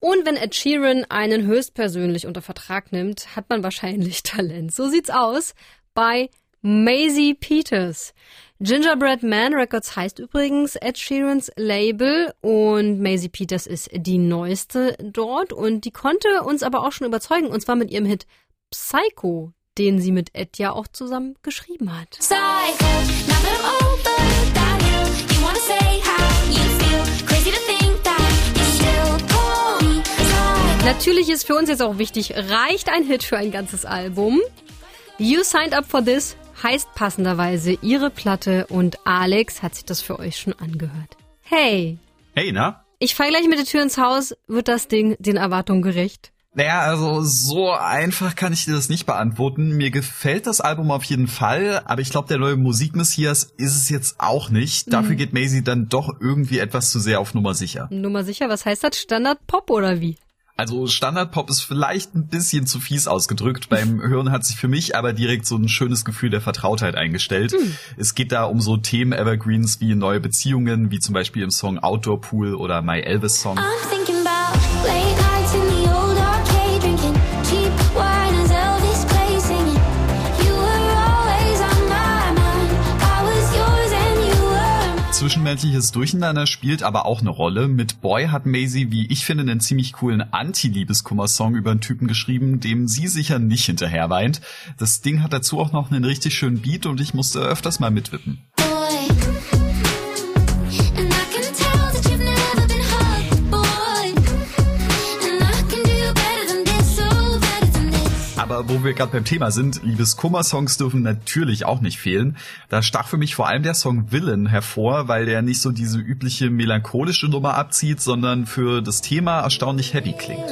Und wenn Ed Sheeran einen höchstpersönlich unter Vertrag nimmt, hat man wahrscheinlich Talent. So sieht's aus bei Maisie Peters. Gingerbread Man Records heißt übrigens Ed Sheerans Label und Maisie Peters ist die neueste dort und die konnte uns aber auch schon überzeugen und zwar mit ihrem Hit Psycho, den sie mit Ed ja auch zusammen geschrieben hat. Psycho, Natürlich ist für uns jetzt auch wichtig, reicht ein Hit für ein ganzes Album? You signed up for this heißt passenderweise ihre Platte und Alex hat sich das für euch schon angehört. Hey. Hey, na? Ich fall gleich mit der Tür ins Haus. Wird das Ding den Erwartungen gerecht? Naja, also so einfach kann ich dir das nicht beantworten. Mir gefällt das Album auf jeden Fall, aber ich glaube, der neue Musikmessias ist es jetzt auch nicht. Dafür mhm. geht Maisie dann doch irgendwie etwas zu sehr auf Nummer sicher. Nummer sicher? Was heißt das? Standard Pop oder wie? Also Standardpop ist vielleicht ein bisschen zu fies ausgedrückt. Beim Hören hat sich für mich aber direkt so ein schönes Gefühl der Vertrautheit eingestellt. Hm. Es geht da um so Themen Evergreens wie neue Beziehungen, wie zum Beispiel im Song Outdoor Pool oder My Elvis Song. Zwischenmenschliches Durcheinander spielt aber auch eine Rolle. Mit Boy hat Maisie, wie ich finde, einen ziemlich coolen Anti-Liebeskummer-Song über einen Typen geschrieben, dem sie sicher nicht hinterher weint. Das Ding hat dazu auch noch einen richtig schönen Beat und ich musste öfters mal mitwippen. Aber wo wir gerade beim Thema sind, Liebeskummer-Songs dürfen natürlich auch nicht fehlen. Da stach für mich vor allem der Song Villain hervor, weil der nicht so diese übliche melancholische Nummer abzieht, sondern für das Thema erstaunlich heavy klingt.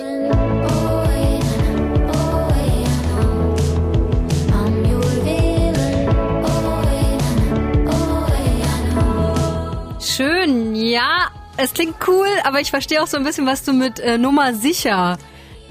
Schön, ja, es klingt cool, aber ich verstehe auch so ein bisschen, was du mit äh, Nummer sicher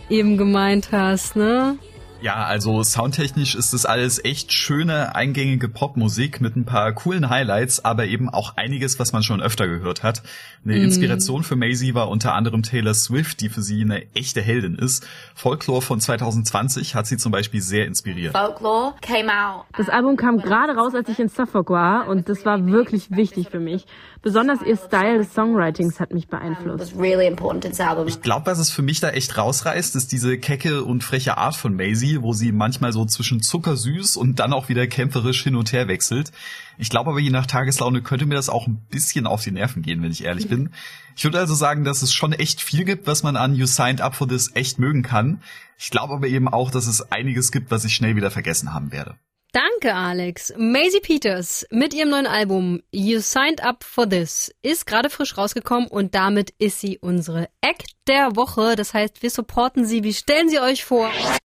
eben gemeint hast, ne? Ja, also soundtechnisch ist das alles echt schöne, eingängige Popmusik mit ein paar coolen Highlights, aber eben auch einiges, was man schon öfter gehört hat. Eine mm. Inspiration für Maisie war unter anderem Taylor Swift, die für sie eine echte Heldin ist. Folklore von 2020 hat sie zum Beispiel sehr inspiriert. Folklore came out. Das Album kam gerade raus, als ich in Suffolk war und das war wirklich wichtig für mich. Besonders ihr Style des Songwritings hat mich beeinflusst. Ich glaube, was es für mich da echt rausreißt, ist diese kecke und freche Art von Maisie, wo sie manchmal so zwischen zuckersüß und dann auch wieder kämpferisch hin und her wechselt. Ich glaube aber je nach Tageslaune könnte mir das auch ein bisschen auf die Nerven gehen, wenn ich ehrlich bin. Ich würde also sagen, dass es schon echt viel gibt, was man an You Signed Up for This echt mögen kann. Ich glaube aber eben auch, dass es einiges gibt, was ich schnell wieder vergessen haben werde. Danke, Alex. Maisie Peters mit ihrem neuen Album You Signed Up for This ist gerade frisch rausgekommen und damit ist sie unsere Act der Woche. Das heißt, wir supporten sie. Wie stellen Sie euch vor?